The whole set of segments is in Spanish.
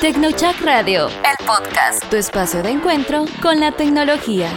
Tecnochac Radio, el podcast, tu espacio de encuentro con la tecnología.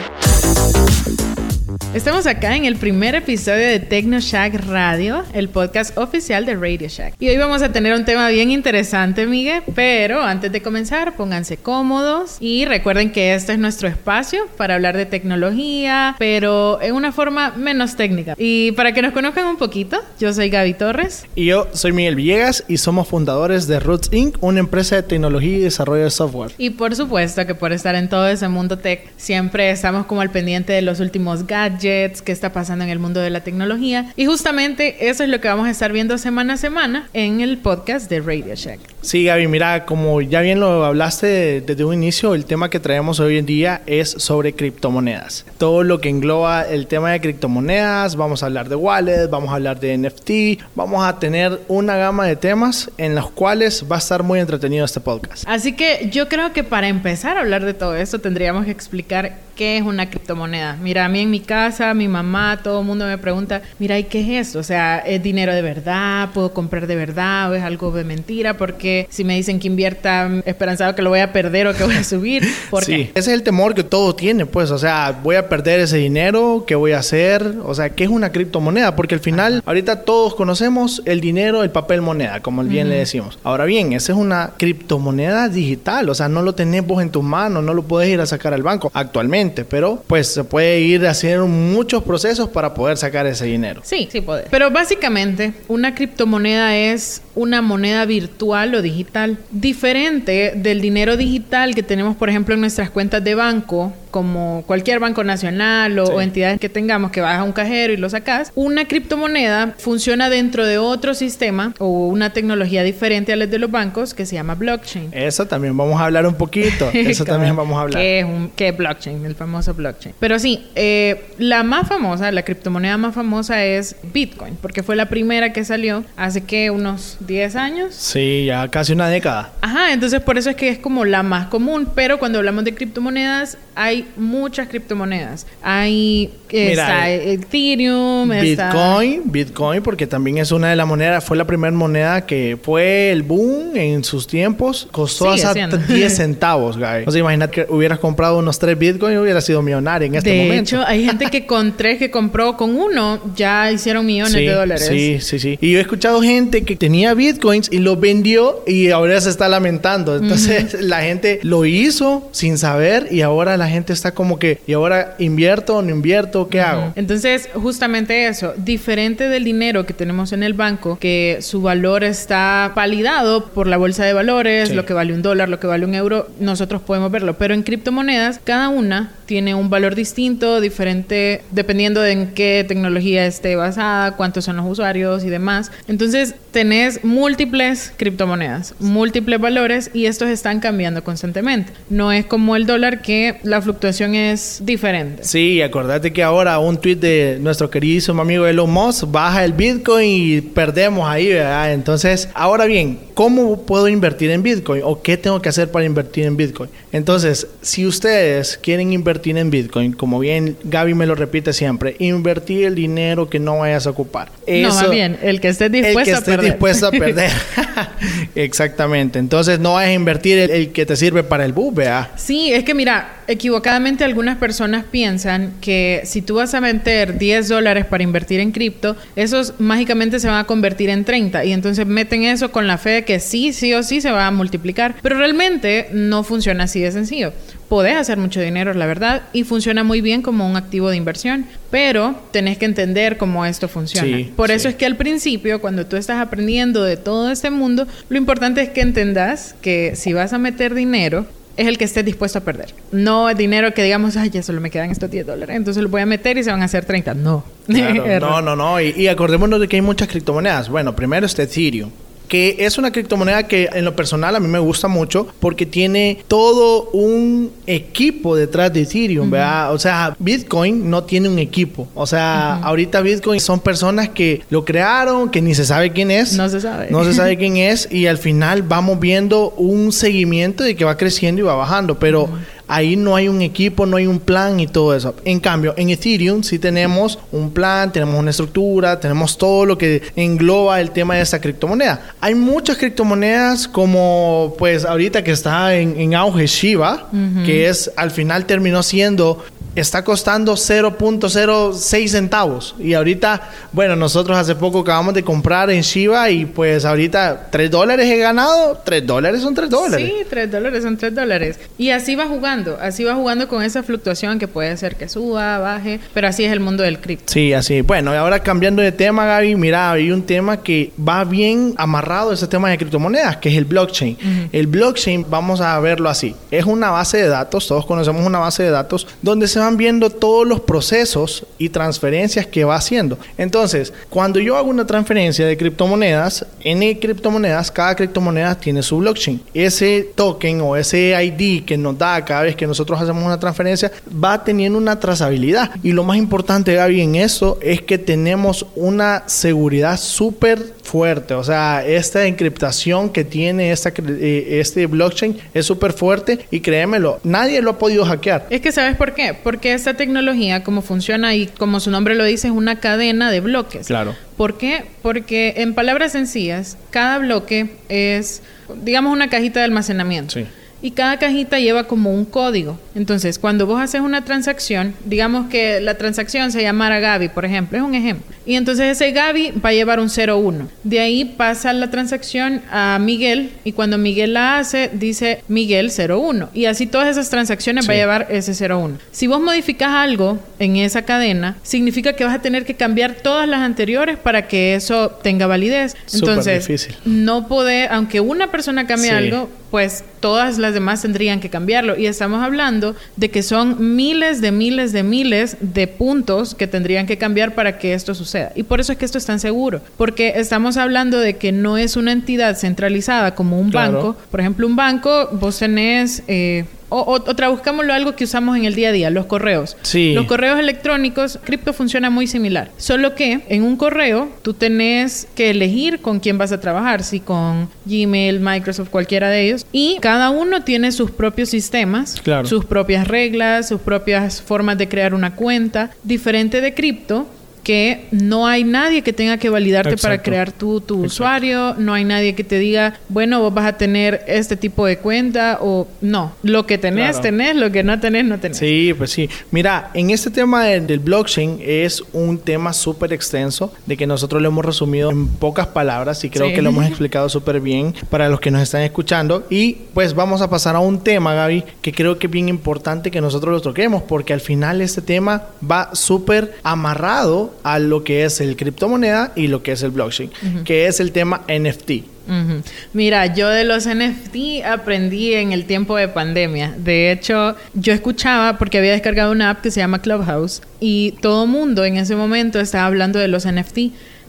Estamos acá en el primer episodio de Tecno Shack Radio, el podcast oficial de Radio Shack. Y hoy vamos a tener un tema bien interesante, Miguel, pero antes de comenzar, pónganse cómodos y recuerden que este es nuestro espacio para hablar de tecnología, pero en una forma menos técnica. Y para que nos conozcan un poquito, yo soy Gaby Torres. Y yo soy Miguel Villegas y somos fundadores de Roots Inc., una empresa de tecnología y desarrollo de software. Y por supuesto que por estar en todo ese mundo tech, siempre estamos como al pendiente de los últimos gadgets qué está pasando en el mundo de la tecnología. Y justamente eso es lo que vamos a estar viendo semana a semana en el podcast de Radio Shack. Sí, Gaby, mira, como ya bien lo hablaste desde un inicio, el tema que traemos hoy en día es sobre criptomonedas. Todo lo que engloba el tema de criptomonedas, vamos a hablar de wallet, vamos a hablar de NFT, vamos a tener una gama de temas en los cuales va a estar muy entretenido este podcast. Así que yo creo que para empezar a hablar de todo esto tendríamos que explicar qué es una criptomoneda. Mira, a mí en mi casa, mi mamá, todo el mundo me pregunta, mira, ¿y qué es esto? O sea, ¿es dinero de verdad? ¿Puedo comprar de verdad? ¿O es algo de mentira? Porque si me dicen que invierta esperanzado que lo voy a perder o que voy a subir. ¿Por sí, ese es el temor que todo tiene, pues. O sea, voy a perder ese dinero, ¿qué voy a hacer? O sea, ¿qué es una criptomoneda? Porque al final, ahorita todos conocemos el dinero, el papel moneda, como bien le decimos. Ahora bien, esa es una criptomoneda digital, o sea, no lo tenés vos en tus manos, no lo puedes ir a sacar al banco actualmente, pero pues se puede ir haciendo muchos procesos para poder sacar ese dinero. Sí, sí puede. Pero básicamente, una criptomoneda es una moneda virtual o digital, diferente del dinero digital que tenemos, por ejemplo, en nuestras cuentas de banco, como cualquier banco nacional o, entidades que tengamos que vas a un cajero y lo sacas. Una criptomoneda funciona dentro de otro sistema o una tecnología diferente a la de los bancos que se llama blockchain. Eso también vamos a hablar un poquito. Eso también vamos a hablar. ¿Qué es, un, qué blockchain? El famoso blockchain. Pero sí, eh, la más famosa, la criptomoneda más famosa es Bitcoin, porque fue la primera que salió hace que unos 10 años. Sí, ya casi una década. Ajá, entonces por eso es que es como la más común, pero cuando hablamos de criptomonedas hay muchas criptomonedas. Hay está Ethereum, Bitcoin, Bitcoin, porque también es una de las monedas, fue la primera moneda que fue el boom en sus tiempos, costó hasta 10 centavos, guy. O sea, imagínate que hubieras comprado unos 3 Bitcoin y hubieras sido millonario en este momento. De hecho, hay gente que con 3 que compró con uno ya hicieron millones de dólares. Sí, sí, sí. Y yo he escuchado gente que tenía Bitcoins y los vendió y ahora se está lamentando. Entonces, la gente lo hizo sin saber y ahora la gente está como que, ¿y ahora invierto o no invierto? ¿Qué hago? Entonces, justamente eso, diferente del dinero que tenemos en el banco, que su valor está validado por la bolsa de valores, lo que vale un dólar, lo que vale un euro, nosotros podemos verlo. Pero en criptomonedas, cada una tiene un valor distinto, diferente, dependiendo de en qué tecnología esté basada, cuántos son los usuarios y demás. Entonces, tenés múltiples criptomonedas, múltiples valores y estos están cambiando constantemente. No es como el dólar que la fluctuación es diferente. Sí, acordate que ahora un tweet de nuestro queridísimo amigo Elon Musk baja el Bitcoin y perdemos ahí, ¿verdad? Entonces, ahora bien, ¿cómo puedo invertir en Bitcoin o qué tengo que hacer para invertir en Bitcoin? Entonces, si ustedes quieren invertir en Bitcoin, como bien Gaby me lo repite siempre, invertir el dinero que no vayas a ocupar. Eso, no, bien, el que esté dispuesto a perder. dispuesto a perder. Exactamente. Entonces no vayas a invertir el, que te sirve para el bus, vea. Sí, es que mira, equivocadamente algunas personas piensan que si tú vas a meter 10 dólares para invertir en cripto, esos mágicamente se van a convertir en 30 y entonces meten eso con la fe de que sí, sí o sí se va a multiplicar. Pero realmente no funciona así de sencillo podés hacer mucho dinero, la verdad, y funciona muy bien como un activo de inversión, pero tenés que entender cómo esto funciona. Por eso es que al principio, cuando tú estás aprendiendo de todo este mundo, lo importante es que entendas que si vas a meter dinero, es el que estés dispuesto a perder. No el dinero que digamos, ay, ya solo me quedan estos 10 dólares, entonces lo voy a meter y se van a hacer 30. No. no, no, no. Y, y, acordémonos de que hay muchas criptomonedas. Bueno, primero está Ethereum que es una criptomoneda que en lo personal a mí me gusta mucho porque tiene todo un equipo detrás de Ethereum, ¿verdad? O sea, Bitcoin no tiene un equipo. O sea, ahorita Bitcoin son personas que lo crearon, que ni se sabe quién es. No se sabe. No se sabe quién es y al final vamos viendo un seguimiento de que va creciendo y va bajando, pero ahí no hay un equipo, no hay un plan y todo eso. En cambio, en Ethereum sí tenemos un plan, tenemos una estructura, tenemos todo lo que engloba el tema de esa criptomoneda. Hay muchas criptomonedas como pues ahorita que está en, auge Shiba, que es al final terminó siendo está costando 0.06 centavos. Y ahorita, bueno, nosotros hace poco acabamos de comprar en Shiba y pues ahorita 3 dólares he ganado. 3 dólares son 3 dólares. Sí, 3 dólares son 3 dólares. Y así va jugando, así va jugando con esa fluctuación que puede ser que suba, baje, pero así es el mundo del cripto. Sí, así. Bueno, y ahora cambiando de tema, Gaby, mira, hay un tema que va bien amarrado a ese tema de criptomonedas, que es el blockchain. El blockchain, vamos a verlo así, es una base de datos, todos conocemos una base de datos, donde se van viendo todos los procesos y transferencias que va haciendo. Entonces, cuando yo hago una transferencia de criptomonedas, en criptomonedas, cada criptomoneda tiene su blockchain. Ese token o ese ID que nos da cada vez que nosotros hacemos una transferencia va teniendo una trazabilidad. Y lo más importante, Gaby, en eso es que tenemos una seguridad súper fuerte. O sea, esta encriptación que tiene esta, eh, este blockchain es súper fuerte y créemelo, nadie lo ha podido hackear. Es que sabes por qué? Porque esta tecnología, como funciona y como su nombre lo dice, es una cadena de bloques. Claro. ¿Por qué? Porque en palabras sencillas, cada bloque es, digamos, una cajita de almacenamiento. Sí y cada cajita lleva como un código. Entonces, cuando vos haces una transacción, digamos que la transacción se llamara Gaby, por ejemplo, es un ejemplo. Y entonces ese Gaby va a llevar un 01. De ahí pasa la transacción a Miguel y cuando Miguel la hace, dice Miguel 01. Y así todas esas transacciones va a llevar ese 01. Si vos modificas algo en esa cadena, significa que vas a tener que cambiar todas las anteriores para que eso tenga validez. Entonces, difícil. no puede, aunque una persona cambie algo, pues todas las demás tendrían que cambiarlo. Y estamos hablando de que son miles de miles de miles de puntos que tendrían que cambiar para que esto suceda. Y por eso es que esto es tan seguro, porque estamos hablando de que no es una entidad centralizada como un banco. Por ejemplo, un banco, vos tenés... Eh, o, otra, buscámoslo algo que usamos en el día a día, los correos. Sí. Los correos electrónicos, cripto funciona muy similar. Solo que en un correo tú tenés que elegir con quién vas a trabajar, si con Gmail, Microsoft, cualquiera de ellos. Y cada uno tiene sus propios sistemas, sus propias reglas, sus propias formas de crear una cuenta. Diferente de cripto, que no hay nadie que tenga que validarte para crear tu, tu usuario, no hay nadie que te diga, bueno, vos vas a tener este tipo de cuenta o no, lo que tenés, tenés, lo que no tenés, no tenés. Sí, pues sí. Mira, en este tema del, blockchain es un tema súper extenso, de que nosotros lo hemos resumido en pocas palabras y creo que lo hemos explicado súper bien para los que nos están escuchando. Y pues vamos a pasar a un tema, Gaby, que creo que es bien importante que nosotros lo toquemos, porque al final este tema va súper amarrado a lo que es el criptomoneda y lo que es el blockchain, que es el tema NFT. Mira, yo de los NFT aprendí en el tiempo de pandemia. De hecho, yo escuchaba porque había descargado una app que se llama Clubhouse y todo mundo en ese momento estaba hablando de los NFT.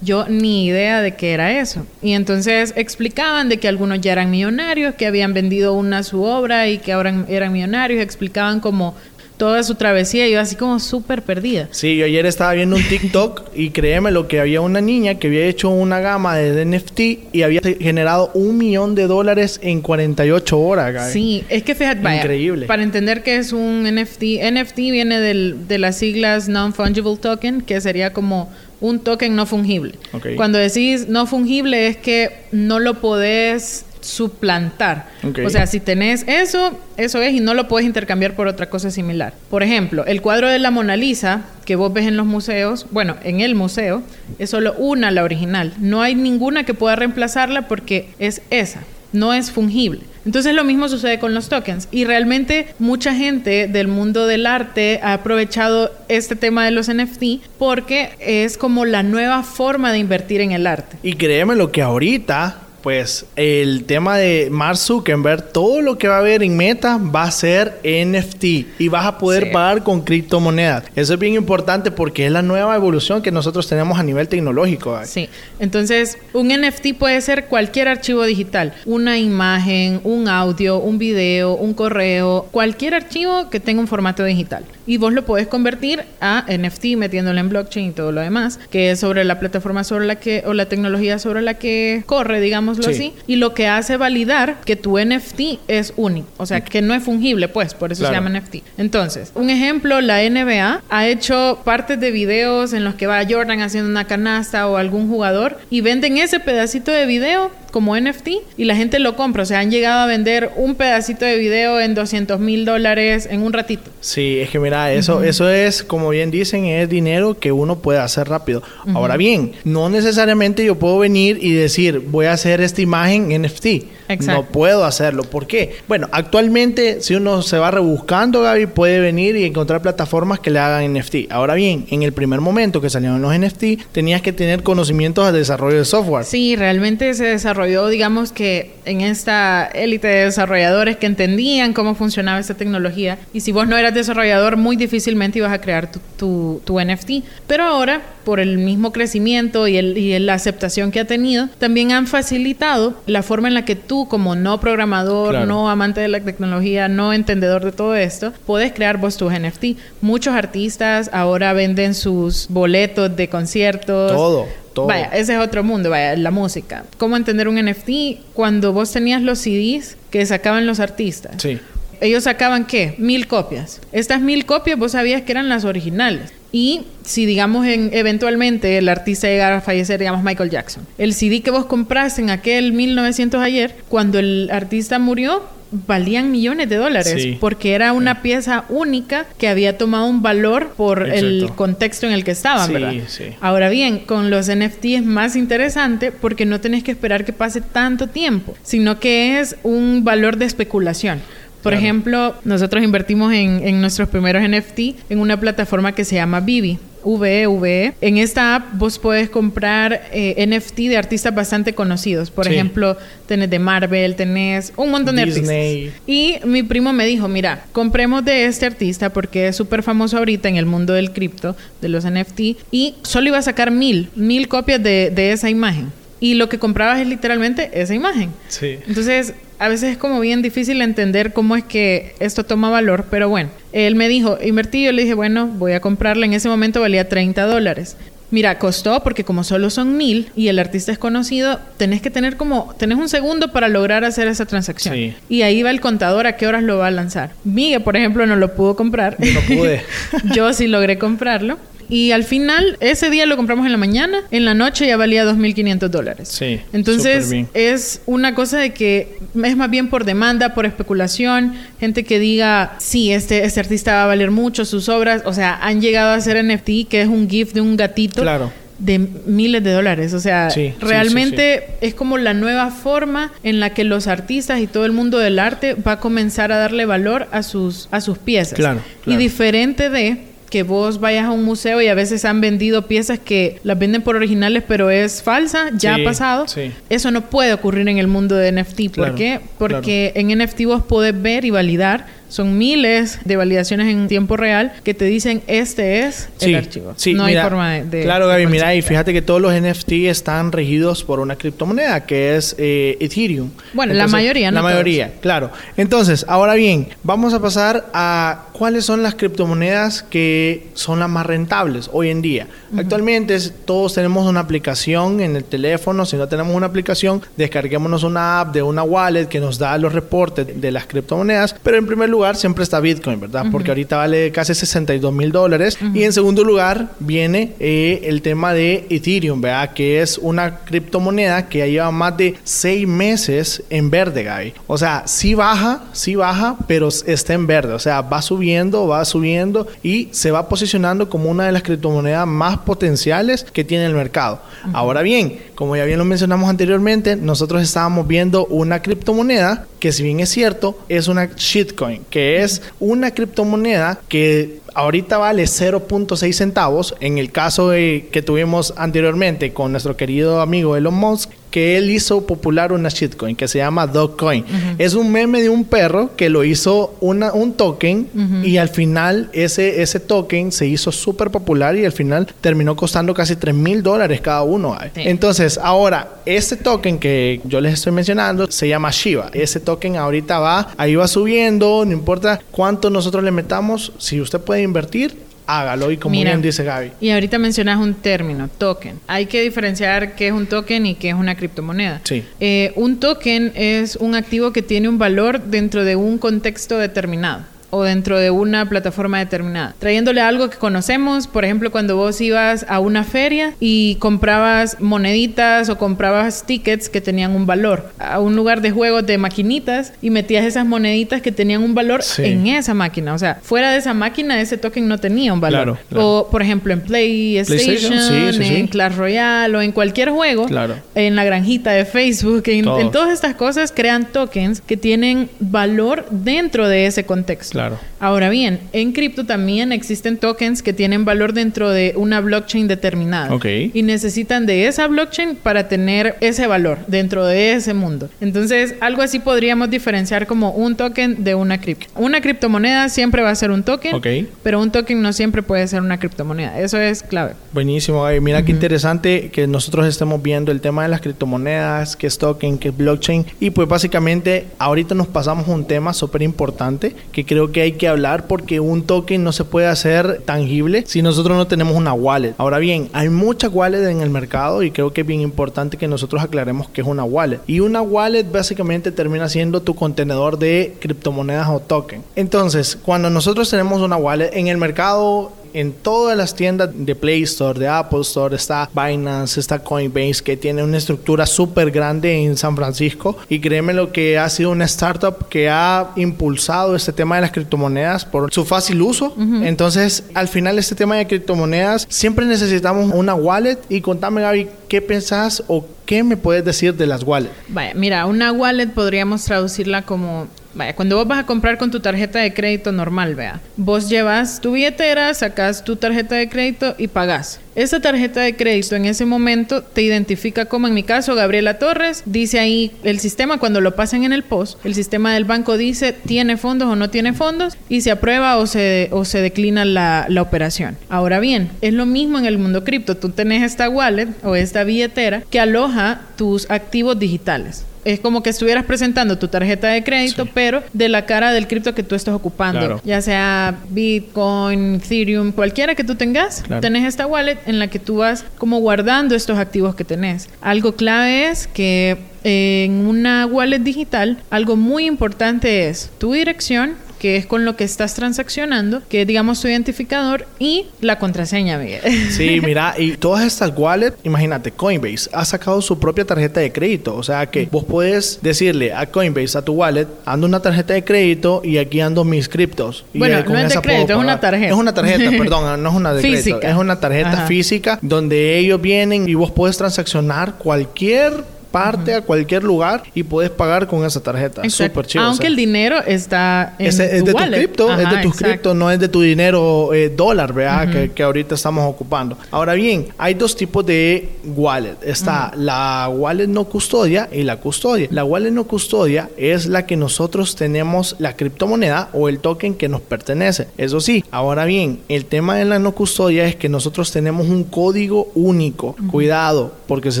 Yo ni idea de qué era eso. Y entonces explicaban de que algunos ya eran millonarios, que habían vendido una su obra y que ahora eran millonarios. Explicaban como toda su travesía yo así como súper perdida. Sí, yo ayer estaba viendo un TikTok y créeme lo que había una niña que había hecho una gama de NFT y había generado un millón de dólares en 48 horas. Sí, es que fíjate, vaya, Increíble. para entender qué es un NFT, NFT viene del, de las siglas Non-Fungible Token, que sería como un token no fungible. Cuando decís no fungible es que no lo podés suplantar. O sea, si tenés eso, eso es y no lo puedes intercambiar por otra cosa similar. Por ejemplo, el cuadro de la Mona Lisa que vos ves en los museos, bueno, en el museo, es solo una la original. No hay ninguna que pueda reemplazarla porque es esa, no es fungible. Entonces lo mismo sucede con los tokens y realmente mucha gente del mundo del arte ha aprovechado este tema de los NFT porque es como la nueva forma de invertir en el arte. Y créeme lo que ahorita pues el tema de Mark Zuckerberg, todo lo que va a haber en Meta va a ser NFT y vas a poder pagar con criptomonedas. Eso es bien importante porque es la nueva evolución que nosotros tenemos a nivel tecnológico. Sí, entonces un NFT puede ser cualquier archivo digital, una imagen, un audio, un video, un correo, cualquier archivo que tenga un formato digital. Y vos lo podés convertir a NFT metiéndolo en blockchain y todo lo demás, que es sobre la plataforma sobre la que, o la tecnología sobre la que corre, digamos, digámoslo Sí. así, y lo que hace validar que tu NFT es único, o sea, que no es fungible, pues, por eso Claro. se llama NFT. Entonces, un ejemplo, la NBA ha hecho partes de videos en los que va Jordan haciendo una canasta o algún jugador y venden ese pedacito de video como NFT y la gente lo compra. O sea, han llegado a vender un pedacito de video en 200 mil dólares en un ratito. Sí, es que mira, eso, eso es, como bien dicen, es dinero que uno puede hacer rápido. Ahora bien, no necesariamente yo puedo venir y decir, voy a hacer esta imagen NFT. Exacto. No puedo hacerlo. ¿Por qué? Bueno, actualmente, si uno se va rebuscando, Gaby, puede venir y encontrar plataformas que le hagan NFT. Ahora bien, en el primer momento que salieron los NFT, tenías que tener conocimientos de desarrollo de software. Sí, realmente se desarrolló, digamos que en esta élite de desarrolladores que entendían cómo funcionaba esta tecnología. Y si vos no eras desarrollador, muy difícilmente ibas a crear tu, tu- tu NFT. Pero ahora, por el mismo crecimiento y, el, y la aceptación que ha tenido, también han facilitado la forma en la que tú, como no programador, Claro. no amante de la tecnología, no entendedor de todo esto, puedes crear vos tus NFT. Muchos artistas ahora venden sus boletos de conciertos. Todo, todo. Vaya, ese es otro mundo, vaya, la música. ¿Cómo entender un NFT? Cuando vos tenías los CDs que sacaban los artistas. Sí. Ellos sacaban qué? Mil copias. Estas mil copias vos sabías que eran las originales. Y si digamos en, eventualmente el artista llegara a fallecer, digamos Michael Jackson, el CD que vos compraste en aquel 1900 ayer, cuando el artista murió, valían millones de dólares Sí. porque era una pieza única que había tomado un valor por el contexto en el que estaban, Sí, ¿verdad? sí. Ahora bien, con los NFT es más interesante porque no tenés que esperar que pase tanto tiempo, sino que es un valor de especulación. Por Claro. ejemplo, nosotros invertimos en, en nuestros primeros NFT en una plataforma que se llama Vivi. VE. En esta app vos puedes comprar eh, NFT de artistas bastante conocidos. Por Sí. ejemplo, tenés de Marvel, tenés un montón de Disney. artistas. Y mi primo me dijo, mira, compremos de este artista porque es súper famoso ahorita en el mundo del cripto, de los NFT, y solo iba a sacar mil, mil copias de, de esa imagen. Y lo que comprabas es literalmente esa imagen. Sí. Entonces, a veces es como bien difícil entender cómo es que esto toma valor, pero bueno, él me dijo, invertí, yo le dije, bueno, voy a comprarla, en ese momento valía 30 dólares. Mira, costó porque como solo son mil y el artista es conocido, tenés que tener como, tenés un segundo para lograr hacer esa transacción. Sí. Y ahí va el contador a qué horas lo va a lanzar. Miguel, por ejemplo, no lo pudo comprar. No pude. Yo sí logré comprarlo. Y al final, ese día lo compramos en la mañana, en la noche ya valía 2.500 dólares. Sí, Entonces, bien. es una cosa de que es más bien por demanda, por especulación, gente que diga, sí, este, este artista va a valer mucho, sus obras, o sea, han llegado a hacer NFT, que es un GIF de un gatito. Claro. De miles de dólares. O sea, Sí, sí, realmente es como la nueva forma en la que los artistas y todo el mundo del arte va a comenzar a darle valor a sus, a sus piezas. Claro, Y diferente de que vos vayas a un museo y a veces han vendido piezas que las venden por originales pero es falsa, ya Sí, ha pasado. sí. Eso no puede ocurrir en el mundo de NFT. ¿Por Claro, qué? Porque en NFT vos podés ver y validar. Son miles de validaciones en tiempo real que te dicen este es el Sí, archivo. sí, no mira, hay forma de... de- claro, Gaby, mira, y fíjate que todos los NFT están regidos por una criptomoneda que es eh, Ethereum. Bueno, la mayoría, no La todos. mayoría, claro. Entonces, ahora bien, vamos a pasar a cuáles son las criptomonedas que son las más rentables hoy en día. Actualmente es- todos tenemos una aplicación en el teléfono. Si no tenemos una aplicación, descarguémonos una app de una wallet que nos da los reportes de las criptomonedas. Pero en primer lugar siempre está Bitcoin, ¿verdad? Porque ahorita vale casi 62 mil dólares. Y en segundo lugar viene eh, el tema de Ethereum, ¿verdad? Que es una criptomoneda que ya lleva más de seis meses en verde, Gaby. O sea, sí baja, sí baja, pero está en verde. O sea, va subiendo, va subiendo y se va posicionando como una de las criptomonedas más potenciales que tiene el mercado. Ahora bien, como ya bien lo mencionamos anteriormente, nosotros estábamos viendo una criptomoneda que si bien es cierto, es una shitcoin, que es una criptomoneda que ahorita vale 0.6 centavos. En el caso que tuvimos anteriormente con nuestro querido amigo Elon Musk, que él hizo popular una shitcoin que se llama Dogecoin. Es un meme de un perro que lo hizo una, un token y al final ese, ese token se hizo súper popular y al final terminó costando casi 3 mil dólares cada uno. Sí. Entonces, ahora, este token que yo les estoy mencionando se llama Shiba. Ese token ahorita va, ahí va subiendo, no importa cuánto nosotros le metamos, si usted puede invertir, hágalo. Y como Mira, bien dice Gaby. Y ahorita mencionas un término, token. Hay que diferenciar qué es un token y qué es una criptomoneda. Sí. Eh, un token es un activo que tiene un valor dentro de un contexto determinado o dentro de una plataforma determinada. Trayéndole algo que conocemos, por ejemplo, cuando vos ibas a una feria y comprabas moneditas o comprabas tickets que tenían un valor, a un lugar de juegos de maquinitas y metías esas moneditas que tenían un valor Sí. en esa máquina. O sea, fuera de esa máquina ese token no tenía un valor. Claro, claro. O, por ejemplo, en PlayStation, PlayStation, sí, sí, en. Clash Royale o en cualquier juego, Claro. en la granjita de Facebook, en, en todas estas cosas crean tokens que tienen valor dentro de ese contexto. Claro. Ahora bien, en cripto también existen tokens que tienen valor dentro de una blockchain determinada. Ok. Y necesitan de esa blockchain para tener ese valor dentro de ese mundo. Entonces, algo así podríamos diferenciar como un token de una cripto. Una criptomoneda siempre va a ser un token, Ok. pero un token no siempre puede ser una criptomoneda. Eso es clave. Buenísimo, Gaby. Mira qué interesante que nosotros estemos viendo el tema de las criptomonedas, qué es token, qué es blockchain. Y pues básicamente ahorita nos pasamos a un tema súper importante que creo que hay que hablar porque un token no se puede hacer tangible si nosotros no tenemos una wallet. Ahora bien, hay muchas wallets en el mercado y creo que es bien importante que nosotros aclaremos qué es una wallet. Y una wallet básicamente termina siendo tu contenedor de criptomonedas o token. Entonces, cuando nosotros tenemos una wallet en el mercado en todas las tiendas de Play Store, de Apple Store, está Binance, está Coinbase, que tiene una estructura súper grande en San Francisco. Y créeme lo que ha sido una startup que ha impulsado este tema de las criptomonedas por su fácil uso. Entonces, al final, este tema de criptomonedas, siempre necesitamos una wallet. Y contame, Gaby, ¿qué pensás o qué me puedes decir de las wallets? Vaya, mira, una wallet podríamos traducirla como, vaya, cuando vos vas a comprar con tu tarjeta de crédito normal, vea, vos llevas tu billetera, sacas tu tarjeta de crédito y pagas. Esa tarjeta de crédito en ese momento te identifica como en mi caso Gabriela Torres, dice ahí el sistema cuando lo pasan en el post, el sistema del banco dice tiene fondos o no tiene fondos y se aprueba o se, o se declina la, la operación. Ahora bien, es lo mismo en el mundo cripto, tú tenés esta wallet o esta billetera que aloja tus activos digitales. Es como que estuvieras presentando tu tarjeta de crédito, Sí. pero de la cara del cripto que tú estás ocupando. Claro. Ya sea Bitcoin, Ethereum, cualquiera que tú tengas, Claro. tenés esta wallet en la que tú vas como guardando estos activos que tenés. Algo clave es que eh, en una wallet digital, algo muy importante es tu dirección que es con lo que estás transaccionando, que es, digamos, tu identificador y la contraseña, Miguel. Sí, mira, y todas estas wallets, imagínate, Coinbase ha sacado su propia tarjeta de crédito. O sea que vos puedes decirle a Coinbase, a tu wallet, ando una tarjeta de crédito y aquí ando mis criptos. Y Bueno, con no es de esa puedo crédito, es una tarjeta. Es una tarjeta, perdón, no es una de crédito. Es una tarjeta Ajá. física donde ellos vienen y vos puedes transaccionar cualquier parte a cualquier lugar y puedes pagar con esa tarjeta. Súper chido. o Aunque sea. el dinero está en es tu de tu cripto, es de tus cripto, no es de tu dinero eh, dólar, ¿verdad? que, que ahorita estamos ocupando. Ahora bien, hay dos tipos de wallet. Está la wallet no custodia y la custodia. La wallet no custodia es la que nosotros tenemos la criptomoneda o el token que nos pertenece. Eso sí, ahora bien, el tema de la no custodia es que nosotros tenemos un código único. Cuidado, porque si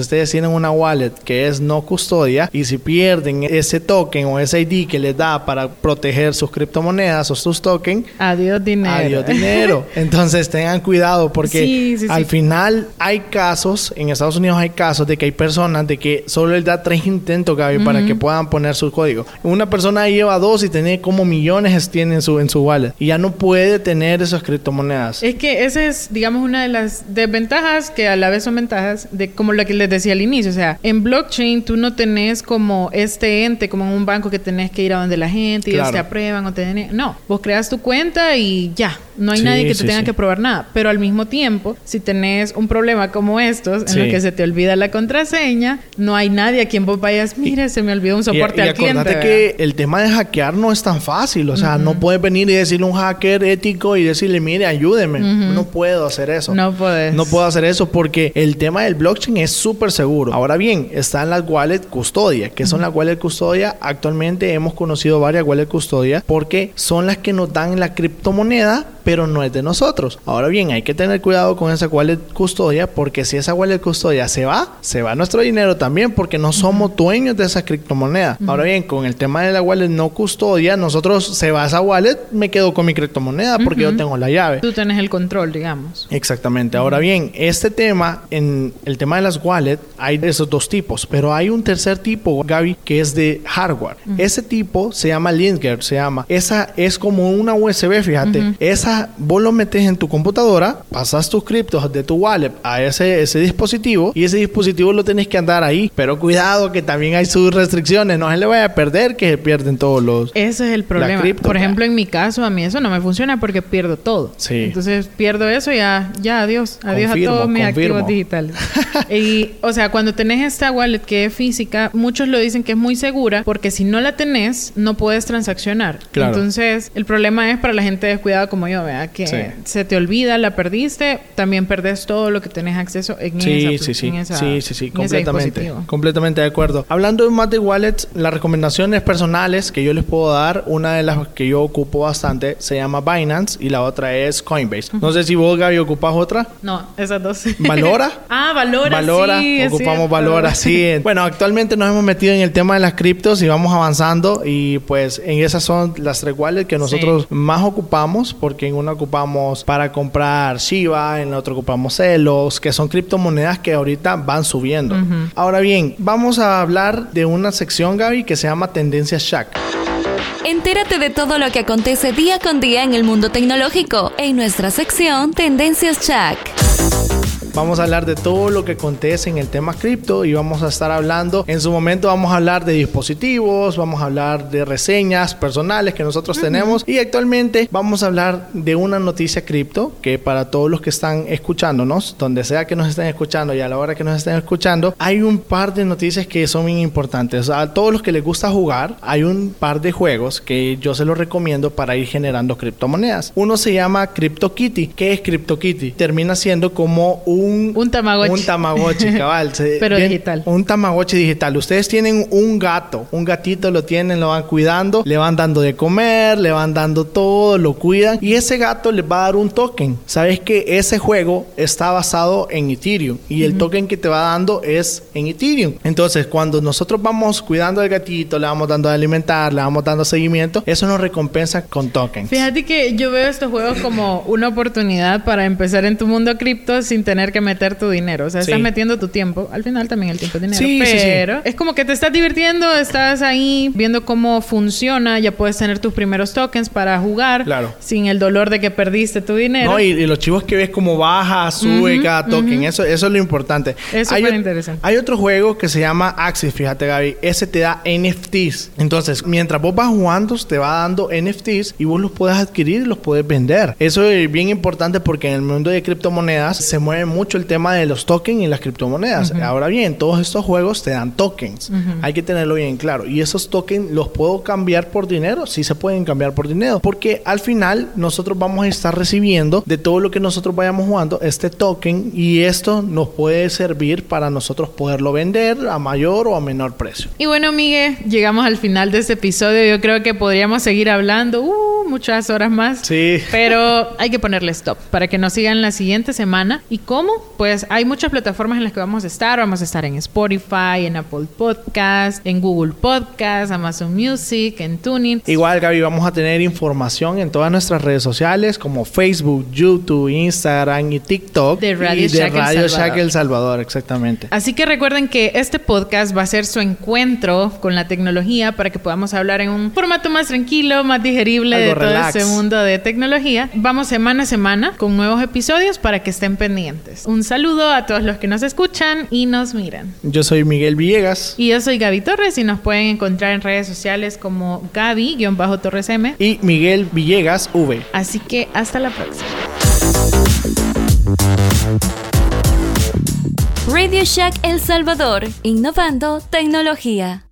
ustedes tienen una wallet que es no custodia y si pierden ese token o ese ID que les da para proteger sus criptomonedas o sus tokens, Adiós dinero. Adiós dinero. Entonces tengan cuidado porque Sí, sí, al sí. final hay casos, en Estados Unidos hay casos de que hay personas de que solo les da tres intentos, Gaby, para que puedan poner su código. Una persona lleva dos y tiene como millones tiene en su, en su wallet y ya no puede tener esas criptomonedas. Es que esa es, digamos, una de las desventajas que a la vez son ventajas de como lo que les decía al inicio. O sea, en blockchain tú no tenés como este ente, como en un banco que tenés que ir a donde la gente y ellos Claro. te aprueban o te den... No, vos creas tu cuenta y ya. No hay Sí, nadie que te sí, tenga sí. que probar nada. Pero al mismo tiempo, si tenés un problema como estos, en el que se te olvida la contraseña, no hay nadie a quien vos vayas, mire, se me olvidó un Y, soporte y al cliente. que el tema de hackear no es tan fácil. O sea, no puedes venir y decirle a un hacker ético y decirle, mire, ayúdeme. No puedo hacer eso. No podés. No puedo hacer eso porque el tema del blockchain es súper seguro. Ahora bien, están las wallet custodia. ¿Qué son las wallet custodia? Actualmente hemos conocido varias wallet custodia porque son las que nos dan la criptomoneda pero no es de nosotros. Ahora bien, hay que tener cuidado con esa wallet custodia porque si esa wallet custodia se va, se va nuestro dinero también porque no somos dueños de esa criptomoneda. Ahora bien, con el tema de la wallet no custodia, nosotros se va esa wallet, me quedo con mi criptomoneda porque yo tengo la llave. Tú tienes el control, digamos. Exactamente. Ahora bien, este tema, en el tema de las wallets, hay de esos dos tipos, pero hay un tercer tipo, Gaby, que es de hardware. Ese tipo se llama Linker, se llama. Esa es como una USB, fíjate. Esa vos lo metes en tu computadora, pasas tus criptos de tu wallet a ese, ese dispositivo y ese dispositivo lo tenés que andar ahí. Pero cuidado que también hay sus restricciones, no se le vaya a perder que se pierden todos los... Ese es el problema. Por ejemplo, en mi caso, a mí eso no me funciona porque pierdo todo. Sí. Entonces pierdo eso y ya, ya, adiós. Adiós a todos mis activos digitales. y, o sea, cuando tenés esta wallet que es física, muchos lo dicen que es muy segura porque si no la tenés, no puedes transaccionar. Claro. Entonces, el problema es para la gente descuidada como yo, vea, que se te olvida, la perdiste, también perdés todo lo que tenés acceso en sí, esa sí, sí. En esa, sí, sí, sí, completamente. Completamente de acuerdo. Hablando de más de wallets, las recomendaciones personales que yo les puedo dar, una de las que yo ocupo bastante se llama Binance y la otra es Coinbase. No sé si vos, Gaby, ocupas otra. No, esas dos. ¿Valora? ah, Valora. Valora, sí, ocupamos Valora, sí. Bueno, actualmente nos hemos metido en el tema de las criptos y vamos avanzando y pues en esas son las tres wallets que nosotros más ocupamos porque en una ocupamos para comprar Shiba, en la otra ocupamos Celos, que son criptomonedas que ahorita van subiendo. Ahora bien, vamos a hablar de una sección, Gaby, que se llama Tendencias Shack. Entérate de todo lo que acontece día con día en el mundo tecnológico en nuestra sección Tendencias Shack. Vamos a hablar de todo lo que acontece en el tema cripto y vamos a estar hablando, en su momento vamos a hablar de dispositivos, vamos a hablar de reseñas personales que nosotros tenemos y actualmente vamos a hablar de una noticia cripto que para todos los que están escuchándonos, donde sea que nos estén escuchando y a la hora que nos estén escuchando, hay un par de noticias que son bien importantes. A todos los que les gusta jugar, hay un par de juegos que yo se los recomiendo para ir generando criptomonedas. Uno se llama CryptoKitty. ¿Qué es CryptoKitty? Termina siendo como un un, Tamagotchi. Un Tamagotchi, cabal. Pero digital. Un Tamagotchi digital. Ustedes tienen un gato, un gatito lo tienen, lo van cuidando, le van dando de comer, le van dando todo, lo cuidan y ese gato les va a dar un token. Sabes que ese juego está basado en Ethereum y el token que te va dando es en Ethereum. Entonces, cuando nosotros vamos cuidando al gatito, le vamos dando de alimentar, le vamos dando seguimiento, eso nos recompensa con tokens. Fíjate que yo veo estos juegos como una oportunidad para empezar en tu mundo cripto sin tener que meter tu dinero. O sea, estás metiendo tu tiempo. Al final también el tiempo es dinero. Sí, pero es como que te estás divirtiendo, estás ahí viendo cómo funciona, ya puedes tener tus primeros tokens para jugar. Claro. Sin el dolor de que perdiste tu dinero. No, y, los chivos que ves como baja, sube cada token. eso, eso es lo importante. Es súper interesante. Hay otro juego que se llama Axis, fíjate Gaby. Ese te da NFTs. Entonces, mientras vos vas jugando, te va dando NFTs y vos los puedes adquirir y los puedes vender. Eso es bien importante porque en el mundo de criptomonedas se mueve mucho el tema de los tokens y las criptomonedas. Ahora bien, todos estos juegos te dan tokens. Hay que tenerlo bien claro. Y esos tokens los puedo cambiar por dinero. Sí se pueden cambiar por dinero. Porque al final nosotros vamos a estar recibiendo de todo lo que nosotros vayamos jugando este token y esto nos puede servir para nosotros poderlo vender a mayor o a menor precio. Y bueno, Miguel, llegamos al final de este episodio. Yo creo que podríamos seguir hablando uh, muchas horas más. Sí. Pero hay que ponerle stop para que nos sigan la siguiente semana. ¿Y cómo? Pues hay muchas plataformas en las que vamos a estar. Vamos a estar en Spotify, en Apple Podcast, en Google Podcast, Amazon Music, en Tuning. Igual, Gaby, vamos a tener información en todas nuestras redes sociales como Facebook, YouTube, Instagram y TikTok. De Radio, de Radio Shack El Salvador, exactamente. Así que recuerden que este podcast va a ser su encuentro con la tecnología para que podamos hablar en un formato más tranquilo, más digerible de todo este mundo de tecnología. Vamos semana a semana con nuevos episodios para que estén pendientes. Un saludo a todos los que nos escuchan y nos miran. Yo soy Miguel Villegas. Y yo soy Gaby Torres y nos pueden encontrar en redes sociales como Gaby-Torres M. Y Miguel Villegas V. Así que hasta la próxima. Radio Shack El Salvador, innovando tecnología.